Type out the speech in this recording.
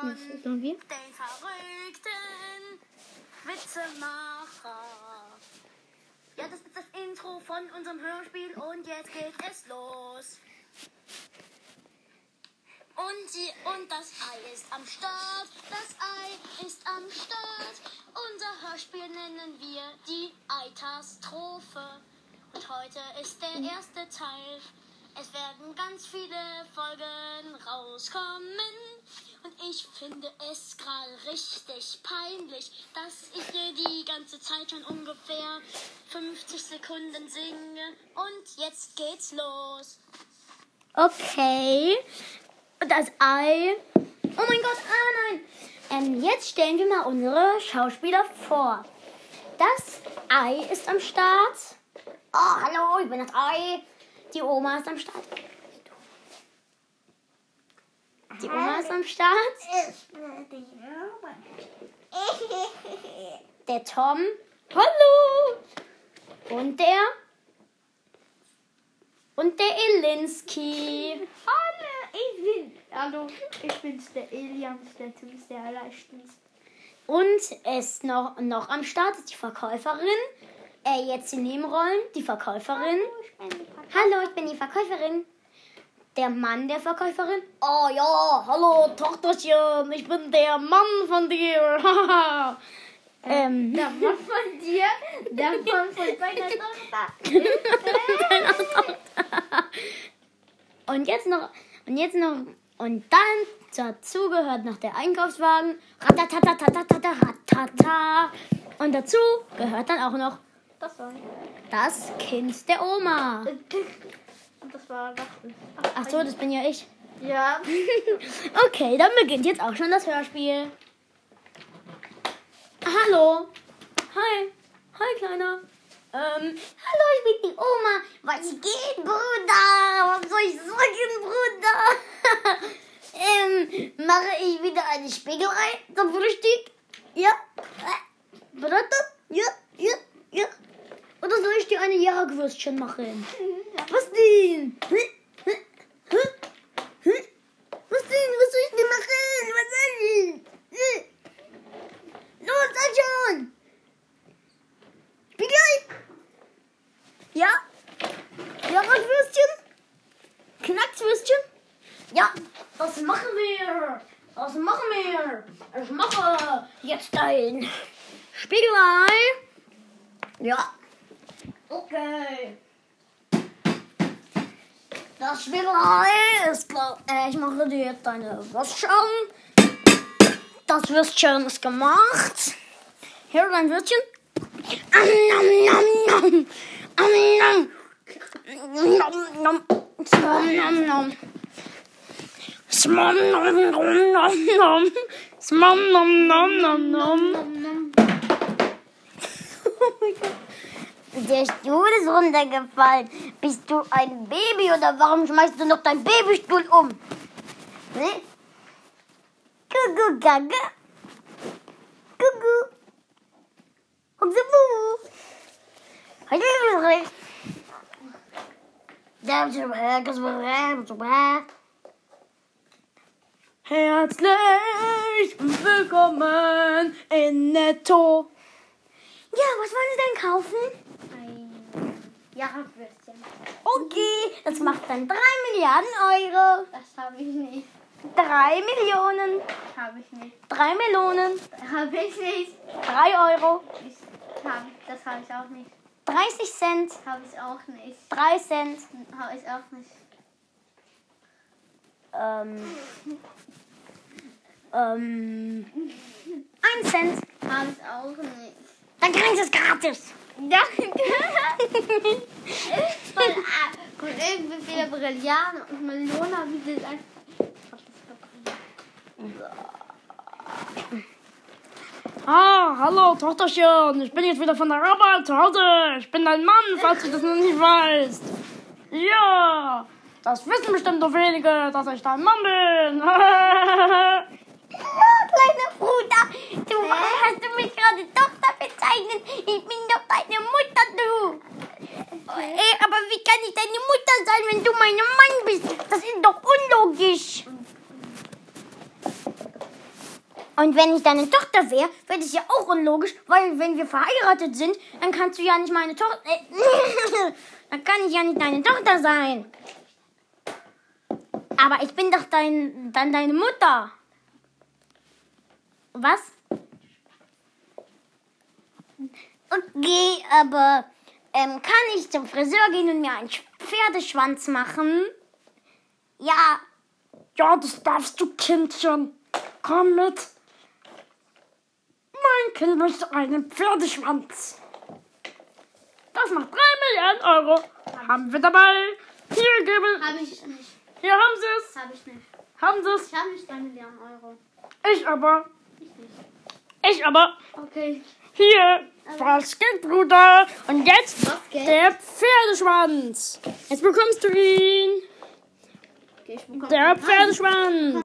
von den verrückten Witzemacher. Ja, das ist das Intro von unserem Hörspiel und jetzt geht es los. Und, die, und das Ei ist am Start, das Ei ist am Start. Unser Hörspiel nennen wir die Eitastrophe. Und heute ist der erste Teil. Es werden ganz viele Folgen rauskommen. Und ich finde es gerade richtig peinlich, dass ich hier die ganze Zeit schon ungefähr 50 Sekunden singe. Und jetzt geht's los. Okay. Und das Ei. Oh mein Gott, ah nein. Ähm, jetzt stellen wir mal unsere Schauspieler vor. Das Ei ist am Start. Oh, hallo, ich bin das Ei. Die Oma ist am Start. Die Oma ist am Start. Der Tom. Hallo. Und der. Und der Elinski. Hallo, ich bin, hallo, ich bin's, der Elian, der Tim ist der Erleichterns. Und es ist noch, noch am Start ist die Verkäuferin. Äh, jetzt die Nebenrollen. Die Verkäuferin. Hallo, ich bin die Verkäuferin. Der Mann der Verkäuferin. Oh ja, hallo Tochterchen, ich bin der Mann von dir. Haha. ähm, Der Mann von dir, der Mann von deiner Tochter. und jetzt noch, und jetzt noch, und dann dazu gehört noch der Einkaufswagen. Ratatatatatatatata. Und dazu gehört dann auch noch das Kind der Oma. Das war das. Ach so, das bin ja ich. Ja. Okay, dann beginnt jetzt auch schon das Hörspiel. Hallo. Hi. Hi, Kleiner. Ähm, hallo, ich bin die Oma. Was geht, Bruder? Was soll ich sagen, Bruder? ähm, mache ich wieder eine Spiegelei zum Frühstück? Ja? Äh, Bruder? Ja, ja, ja. Oder soll ich dir eine Jagdwürstchen machen? Was Hä? Hä? Was? Was soll ich denn machen? Was soll ich? Los, sag schon! Spiegelei? Ja? Jagdwürstchen? Knackswürstchen? Ja, das machen wir. Das machen wir. Ich mache jetzt ein Spiegelei. Ja. Okay. Das Schwierige ist, glaub, äh, ich mache dir jetzt deine Würstchen. Das Würstchen ist gemacht. Hier dein Würstchen. Amnom, nom, nom. Amnom. Nom, nom. Smom, nom, nom. Smom, nom, nom, nom. Smom, nom, nom, nom, nom. Oh Der Stuhl ist runtergefallen. Bist du ein Baby oder warum schmeißt du noch deinen Babystuhl um? Ne? Gugu gaga. Gugu. Hupsabu. Hallo. Herzlich willkommen in Netto. Ja, was wollen Sie denn kaufen? Ein Jagdwürstchen. Okay, das macht dann 3 Milliarden Euro. Das habe ich nicht. 3 Millionen. Habe ich nicht. 3 Millionen. Habe ich nicht. 3 Euro. Ich hab, das habe ich auch nicht. 30 Cent. Habe ich auch nicht. 3 Cent. Habe ich auch nicht. Ähm. Ähm. 1 Cent. Habe ich auch nicht. Dann kriegen Sie es gratis. Danke. Voll, ah, Guck, wie viele Brillanten und habe ich gesagt. Ah, hallo, Tochterchen. Ich bin jetzt wieder von der Arbeit zu Hause. Ich bin dein Mann, falls du das noch nicht weißt. Ja, das wissen bestimmt noch wenige, dass ich dein Mann bin. Hallo, kleiner Bruder. Du hast du mich gerade Tochter bezeichnet. Ich bin doch deine Mutter, du. Ey, aber wie kann ich deine Mutter sein, wenn du mein Mann bist? Das ist doch unlogisch. Und wenn ich deine Tochter wäre, wäre das ja auch unlogisch, weil wenn wir verheiratet sind, dann kannst du ja nicht meine Tochter. Äh, dann kann ich ja nicht deine Tochter sein. Aber ich bin doch dein, dann deine Mutter. Was? Okay, aber ähm, kann ich zum Friseur gehen und mir einen Pferdeschwanz machen? Ja. Ja, das darfst du, Kindchen. Komm mit. Mein Kind möchte einen Pferdeschwanz. Das macht 3 Milliarden Euro. Haben wir dabei. Hier geben. Habe ich nicht. Hier haben sie es. Habe ich nicht. Haben sie es. Ich habe nicht 3 Milliarden Euro. Ich aber. Ich nicht. Ich aber. Okay. Hier. Was geht, Bruder? Und jetzt der Pferdeschwanz. Jetzt bekommst du ihn. Okay, Der. Pferdeschwanz.